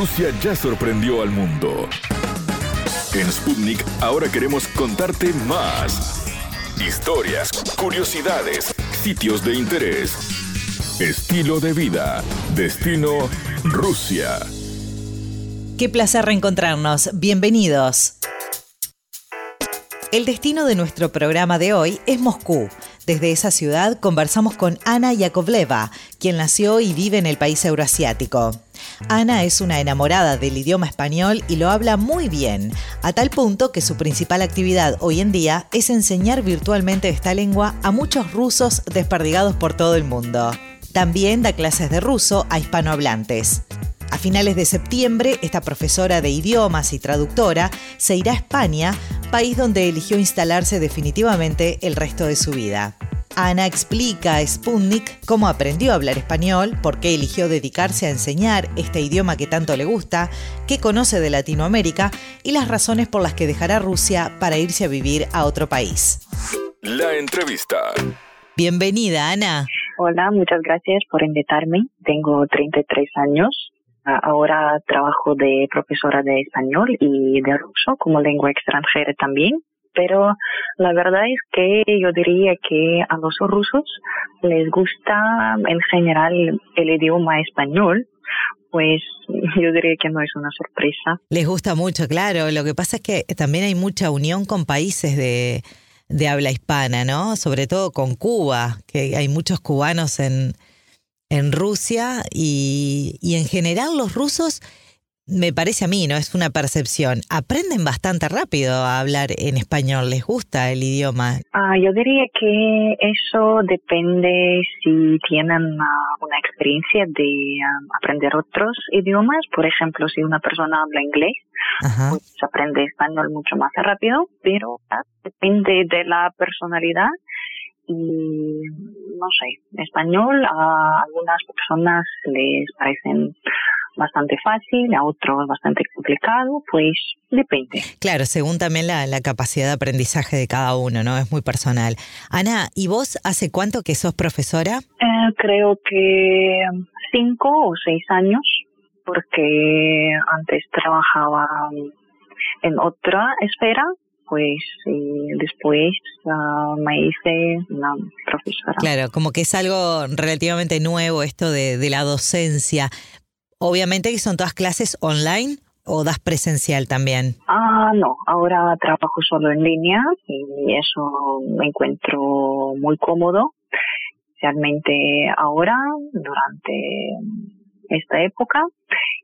Rusia ya sorprendió al mundo. En Sputnik ahora queremos contarte más. Historias, curiosidades, sitios de interés, estilo de vida, destino Rusia. Qué placer reencontrarnos. Bienvenidos. El destino de nuestro programa de hoy es Moscú. Desde esa ciudad conversamos con Ana Yakovleva, quien nació y vive en el país euroasiático. Ana es una enamorada del idioma español y lo habla muy bien, a tal punto que su principal actividad hoy en día es enseñar virtualmente esta lengua a muchos rusos desperdigados por todo el mundo. También da clases de ruso a hispanohablantes. A finales de septiembre, esta profesora de idiomas y traductora se irá a España, país donde eligió instalarse definitivamente el resto de su vida. Ana explica a Sputnik cómo aprendió a hablar español, por qué eligió dedicarse a enseñar este idioma que tanto le gusta, qué conoce de Latinoamérica y las razones por las que dejará Rusia para irse a vivir a otro país. La entrevista. Bienvenida, Ana. Hola, muchas gracias por invitarme. Tengo 33 años. Ahora trabajo de profesora de español y de ruso como lengua extranjera también pero la verdad es que yo diría que a los rusos les gusta en general el idioma español, pues yo diría que no es una sorpresa. Les gusta mucho, claro. Lo que pasa es que también hay mucha unión con países de, habla hispana, ¿no? Sobre todo con Cuba, que hay muchos cubanos en, en Rusia y, y en general los rusos me parece a mí, ¿no? Es una percepción. Aprenden bastante rápido a hablar en español. ¿Les gusta el idioma? Ah, yo diría que eso depende si tienen una experiencia de um, aprender otros idiomas. Por ejemplo, si una persona habla inglés, pues aprende español mucho más rápido, pero ah, depende de la personalidad y no sé, español a algunas personas les parecen bastante fácil, a otros bastante complicado, pues depende. Claro, según también la, la, capacidad de aprendizaje de cada uno, ¿no? Es muy personal. Ana, ¿y vos hace cuánto que sos profesora? Eh, creo que cinco o seis años, porque antes trabajaba en otra esfera, pues y después uh, me hice una profesora. Claro, como que es algo relativamente nuevo esto de, de la docencia. Obviamente que son todas clases online o das presencial también. Ah, no, ahora trabajo solo en línea y eso me encuentro muy cómodo. Realmente ahora, durante esta época.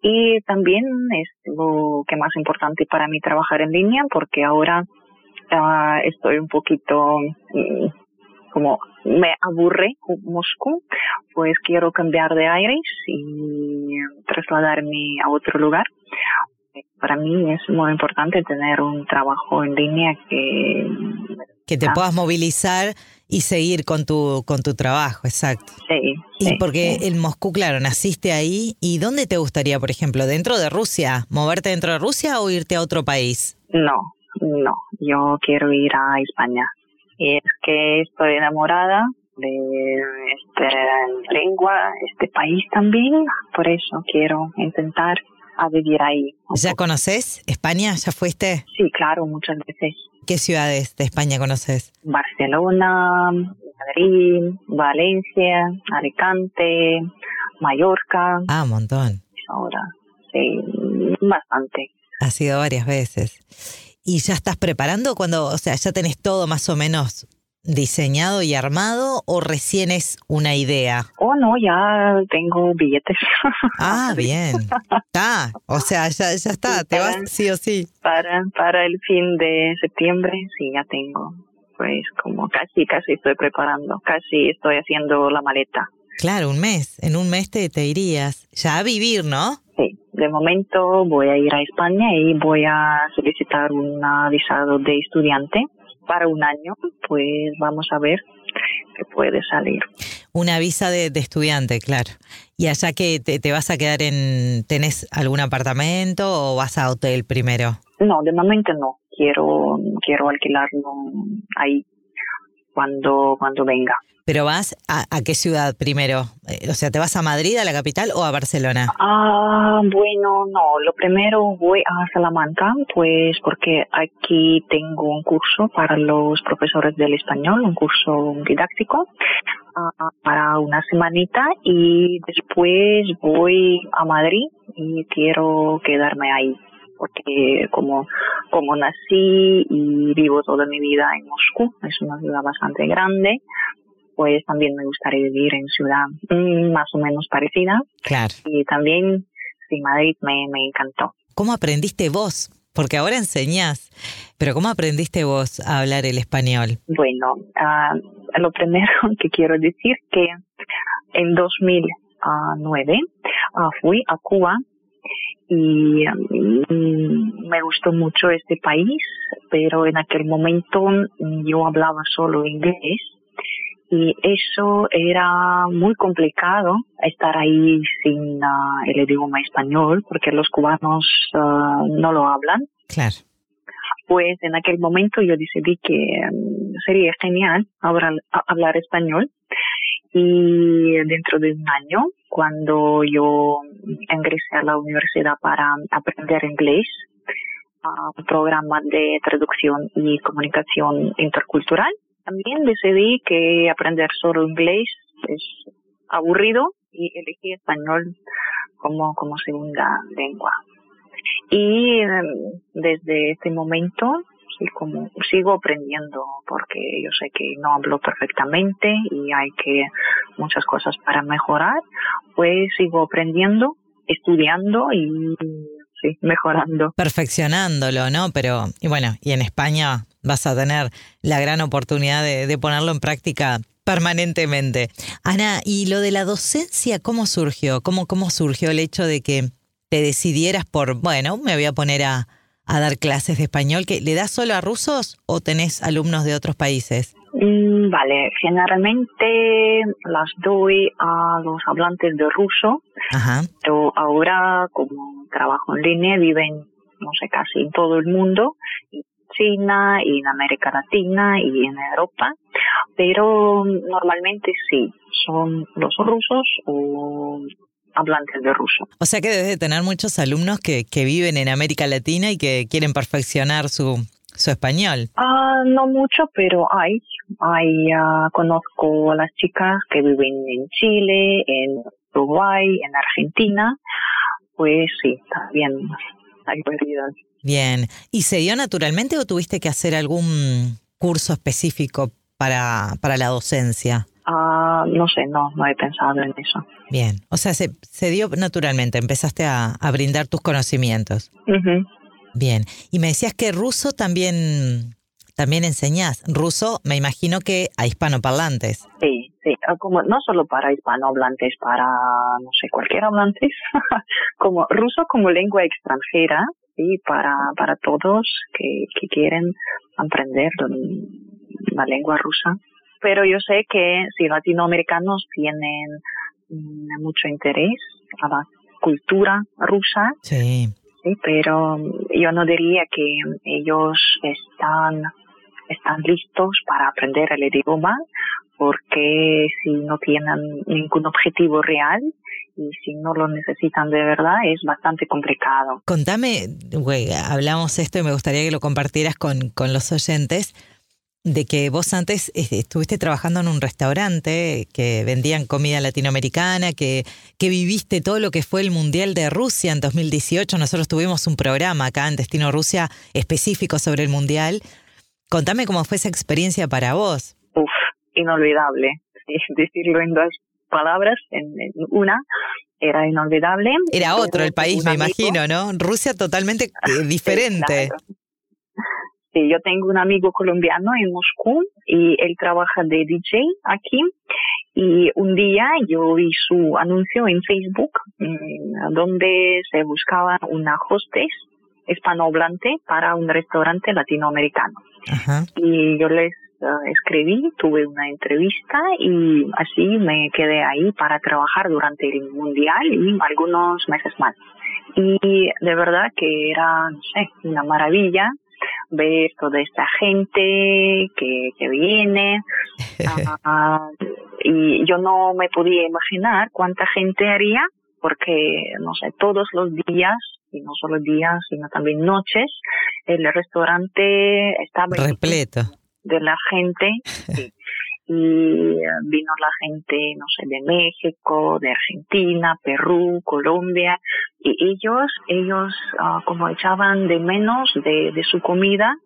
Y también es lo que más importante para mí trabajar en línea porque ahora uh, estoy un poquito mm, como me aburre Moscú, pues quiero cambiar de aires y trasladarme a otro lugar. Para mí es muy importante tener un trabajo en línea que... Que te puedas movilizar y seguir con tu, con tu trabajo, exacto. Sí. Y porque en Moscú, claro, naciste ahí. ¿Y dónde te gustaría, por ejemplo, dentro de Rusia? ¿Moverte dentro de Rusia o irte a otro país? No, no. Yo quiero ir a España. Y es que estoy enamorada de esta lengua, este país también, por eso quiero intentar a vivir ahí. ¿Ya conoces España? ¿Ya fuiste? Sí, claro, muchas veces. ¿Qué ciudades de España conoces? Barcelona, Madrid, Valencia, Alicante, Mallorca. Ah, un montón. Ahora, sí, bastante. Ha sido varias veces. ¿Y ya estás preparando cuando, o sea, ya tenés todo más o menos diseñado y armado o recién es una idea? Oh, no, ya tengo billetes. Ah, bien. Ah, o sea, ya, ya está, te vas sí o sí. Para, para el fin de septiembre, sí, ya tengo. Pues como casi, casi estoy preparando, casi estoy haciendo la maleta. Claro, un mes. En un mes te, te irías. Ya a vivir, ¿no? Sí, de momento voy a ir a España y voy a solicitar un visado de estudiante para un año, pues vamos a ver qué puede salir. Una visa de, de estudiante, claro. ¿Y allá que te, te, vas a quedar en, tenés algún apartamento o vas a hotel primero? No, de momento no. Quiero, quiero alquilarlo ahí cuando, cuando venga. Pero vas a, a, qué ciudad primero? Eh, o sea, ¿te vas a Madrid, a la capital o a Barcelona? Ah, bueno, no. Lo primero voy a Salamanca, pues porque aquí tengo un curso para los profesores del español, un curso didáctico uh, para una semanita y después voy a Madrid y quiero quedarme ahí porque como, como nací y vivo toda mi vida en Moscú, es una ciudad bastante grande, pues también me gustaría vivir en ciudad mm, más o menos parecida. Claro. Y también, sí, Madrid me, me encantó. ¿Cómo aprendiste vos? Porque ahora enseñás, pero ¿cómo aprendiste vos a hablar el español? Bueno, uh, lo primero que quiero decir que en 2009 uh, fui a Cuba y um, me gustó mucho este país, pero en aquel momento yo hablaba solo inglés y eso era muy complicado estar ahí sin uh, el idioma español porque los cubanos uh, no lo hablan. Claro. Pues en aquel momento yo decidí que um, sería genial hablar, hablar español y dentro de un año, cuando yo ingresé a la universidad para aprender inglés, un programa de traducción y comunicación intercultural, también decidí que aprender solo inglés es aburrido y elegí español como, como segunda lengua. Y em, desde este momento como sigo aprendiendo porque yo sé que no hablo perfectamente y hay que muchas cosas para mejorar, pues sigo aprendiendo, estudiando y sí, mejorando. Perfeccionándolo, ¿no? Pero, y bueno, y en España vas a tener la gran oportunidad de, ponerlo en práctica permanentemente. Ana, ¿y lo de la docencia cómo surgió? ¿Cómo, cómo surgió el hecho de que te decidieras por, bueno, me voy a poner a, a dar clases de español? que ¿Le das solo a rusos o tenés alumnos de otros países? Mm, vale, generalmente las doy a los hablantes de ruso, Ajá. pero ahora como trabajo en línea viven, no sé, casi en todo el mundo, China y en América Latina y en Europa, pero normalmente sí, son los rusos o hablantes de ruso. O sea que debes de tener muchos alumnos que, que viven en América Latina y que quieren perfeccionar su, su español. Ah, no mucho, pero hay. hay uh, conozco a las chicas que viven en Chile, en Uruguay, en Argentina. Pues sí, también hay variedad. Bien. ¿Y se dio naturalmente o tuviste que hacer algún curso específico para, para la docencia? Uh, no sé, no, no he pensado en eso. Bien, o sea, se, se dio naturalmente, empezaste a, a brindar tus conocimientos. Uh -huh. Bien, y me decías que ruso también, también enseñás. Ruso, me imagino que a hispanoparlantes. Sí, sí, como no solo para hispanohablantes, para, no sé, cualquier hablante, como ruso como lengua extranjera, sí, para, para todos que, que quieren aprender la lengua rusa pero yo sé que si latinoamericanos tienen mm, mucho interés a la cultura rusa, sí. sí, pero yo no diría que ellos están están listos para aprender el idioma porque si no tienen ningún objetivo real y si no lo necesitan de verdad es bastante complicado. Contame, güey, hablamos esto y me gustaría que lo compartieras con, con los oyentes de que vos antes este, estuviste trabajando en un restaurante que vendían comida latinoamericana, que, que viviste todo lo que fue el Mundial de Rusia en 2018. Nosotros tuvimos un programa acá en Destino Rusia específico sobre el Mundial. Contame cómo fue esa experiencia para vos. Uf, inolvidable. Decirlo en dos palabras, en, en una, era inolvidable. Era otro el país, me imagino, ¿no? Rusia totalmente eh, diferente. Sí, yo tengo un amigo colombiano en Moscú y él trabaja de DJ aquí. Y un día yo vi su anuncio en Facebook mmm, donde se buscaba una hostess hispanohablante para un restaurante latinoamericano. Ajá. Y yo les uh, escribí, tuve una entrevista y así me quedé ahí para trabajar durante el mundial y algunos meses más. Y de verdad que era, no sé, una maravilla ver toda esta gente que, que viene. Ah, y yo no me podía imaginar cuánta gente haría, porque, no sé, todos los días, y no solo días, sino también noches, el restaurante estaba repleto de la gente. y vino la gente, no sé, de México, de Argentina, Perú, Colombia, y ellos, ellos uh, como echaban de menos de, de su comida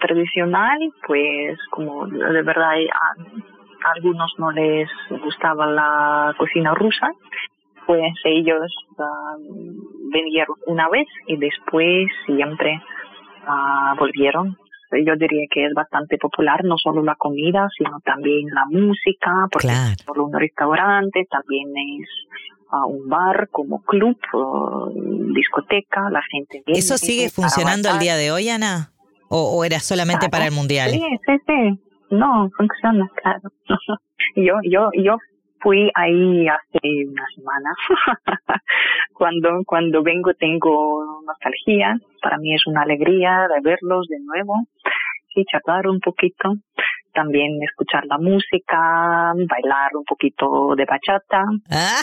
tradicional, pues como de verdad a, algunos no les gustaba la cocina rusa, pues ellos uh, vinieron una vez y después siempre uh, volvieron yo diría que es bastante popular, no solo la comida, sino también la música, porque es solo un restaurante, también es uh, un bar como club, discoteca, la gente viene. ¿Eso sigue funcionando el día de hoy, Ana? ¿O, era solamente para el Mundial? Sí, sí, sí. No, funciona, claro. yo, yo, yo fui ahí hace una semana. cuando, cuando vengo tengo nostalgia. Para mí es una alegría de verlos de nuevo y charlar un poquito. También escuchar la música, bailar un poquito de bachata. Ah,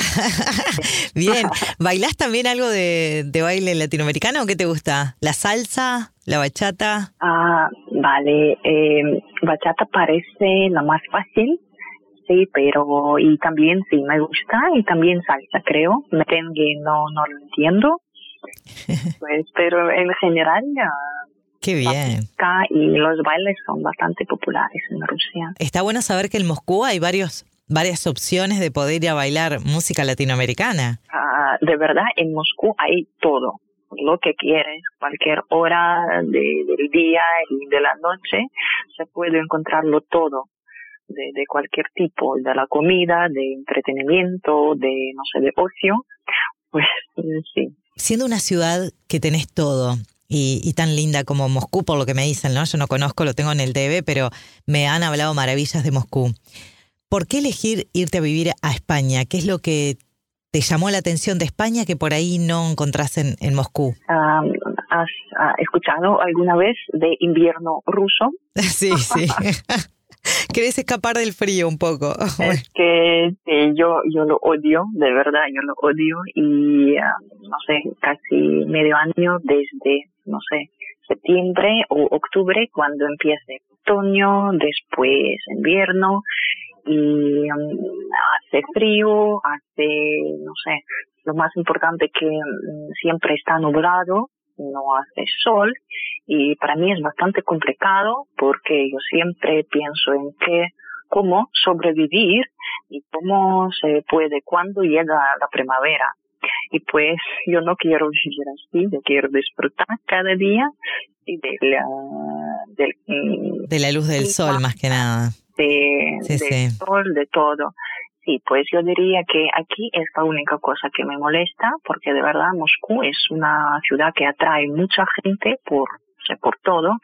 bien. ¿Bailás también algo de, de baile latinoamericano o qué te gusta? ¿La salsa? ¿La bachata? Ah, vale. Eh, bachata parece la más fácil sí, pero y también sí me gusta y también salsa, creo. Merengue no no lo entiendo. pues pero en general ya Qué bien. Y los bailes son bastante populares en Rusia. Está bueno saber que en Moscú hay varios varias opciones de poder ir a bailar música latinoamericana. Ah, de verdad, en Moscú hay todo lo que quieres, cualquier hora de, del día y de la noche, se puede encontrarlo todo de, cualquier tipo, de la comida, de entretenimiento, de, no sé, de ocio, pues sí. Siendo una ciudad que tenés todo, y, tan linda como Moscú, por lo que me dicen, ¿no? Yo no conozco, lo tengo en el TV, pero me han hablado maravillas de Moscú. ¿Por qué elegir irte a vivir a España? ¿Qué es lo que te llamó la atención de España que por ahí no encontrás en, en Moscú? ¿Has escuchado alguna vez de invierno ruso? sí, sí. ¿Querés escapar del frío un poco? Es que yo, yo lo odio, de verdad, yo lo odio y ah, no sé, casi medio año desde, no sé, septiembre o octubre cuando empiece otoño, después invierno y um, hace frío, hace, no sé, lo más importante que mm, siempre está nublado, no hace sol y para mí es bastante complicado porque yo siempre pienso en que cómo sobrevivir y cómo se puede cuando llega la primavera. Y pues yo no quiero vivir así, yo quiero disfrutar cada día y de la, de la luz del sol más que nada. De, del sol, de todo. Sí, pues yo diría que aquí es la única cosa que me molesta, porque de verdad Moscú es una ciudad que atrae mucha gente por, por todo.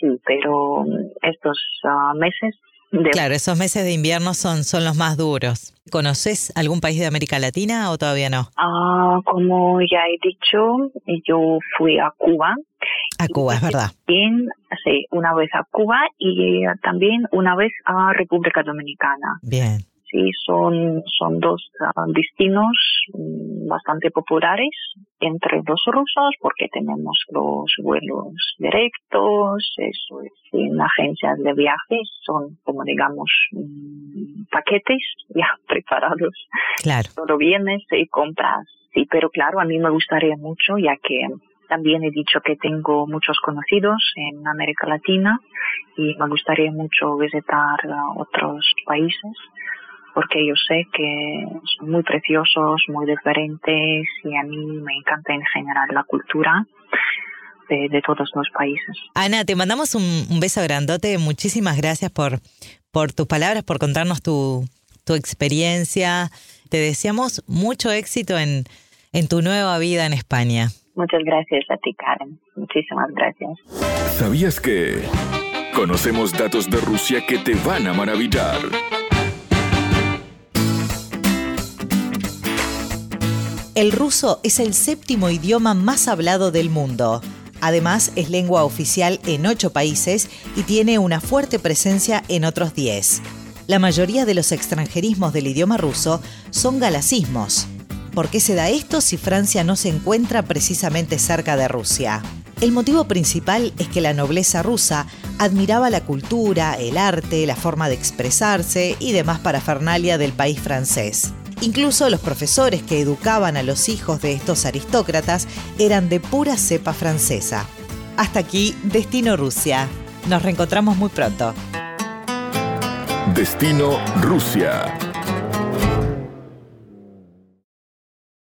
Sí, pero estos ah, meses de... Claro, esos meses de invierno son, son los más duros. ¿Conoces algún país de América Latina o todavía no? Ah, como ya he dicho, yo fui a Cuba. A Cuba, es verdad. Bien, sí, una vez a Cuba y también una vez a República Dominicana. Bien sí son, son dos uh, destinos um, bastante populares entre los rusos porque tenemos los vuelos directos, eso es, en agencias de viajes son como digamos um, paquetes ya preparados. Claro. Todo vienes y compras. Sí, pero claro, a mí me gustaría mucho ya que también he dicho que tengo muchos conocidos en América Latina y me gustaría mucho visitar uh, otros países porque yo sé que son muy preciosos, muy diferentes y a mí me encanta en general la cultura de, todos los países. Ana, te mandamos un, beso grandote, muchísimas gracias por, por tus palabras, por contarnos tu, tu experiencia. Te deseamos mucho éxito en, en tu nueva vida en España. Muchas gracias a ti, Karen. Muchísimas gracias. ¿Sabías que conocemos datos de Rusia que te van a maravillar? El ruso es el séptimo idioma más hablado del mundo. Además, es lengua oficial en ocho países y tiene una fuerte presencia en otros diez. La mayoría de los extranjerismos del idioma ruso son galacismos. ¿Por qué se da esto si Francia no se encuentra precisamente cerca de Rusia? El motivo principal es que la nobleza rusa admiraba la cultura, el arte, la forma de expresarse y demás parafernalia del país francés. Incluso los profesores que educaban a los hijos de estos aristócratas eran de pura cepa francesa. Hasta aquí, Destino Rusia. Nos reencontramos muy pronto. Destino Rusia.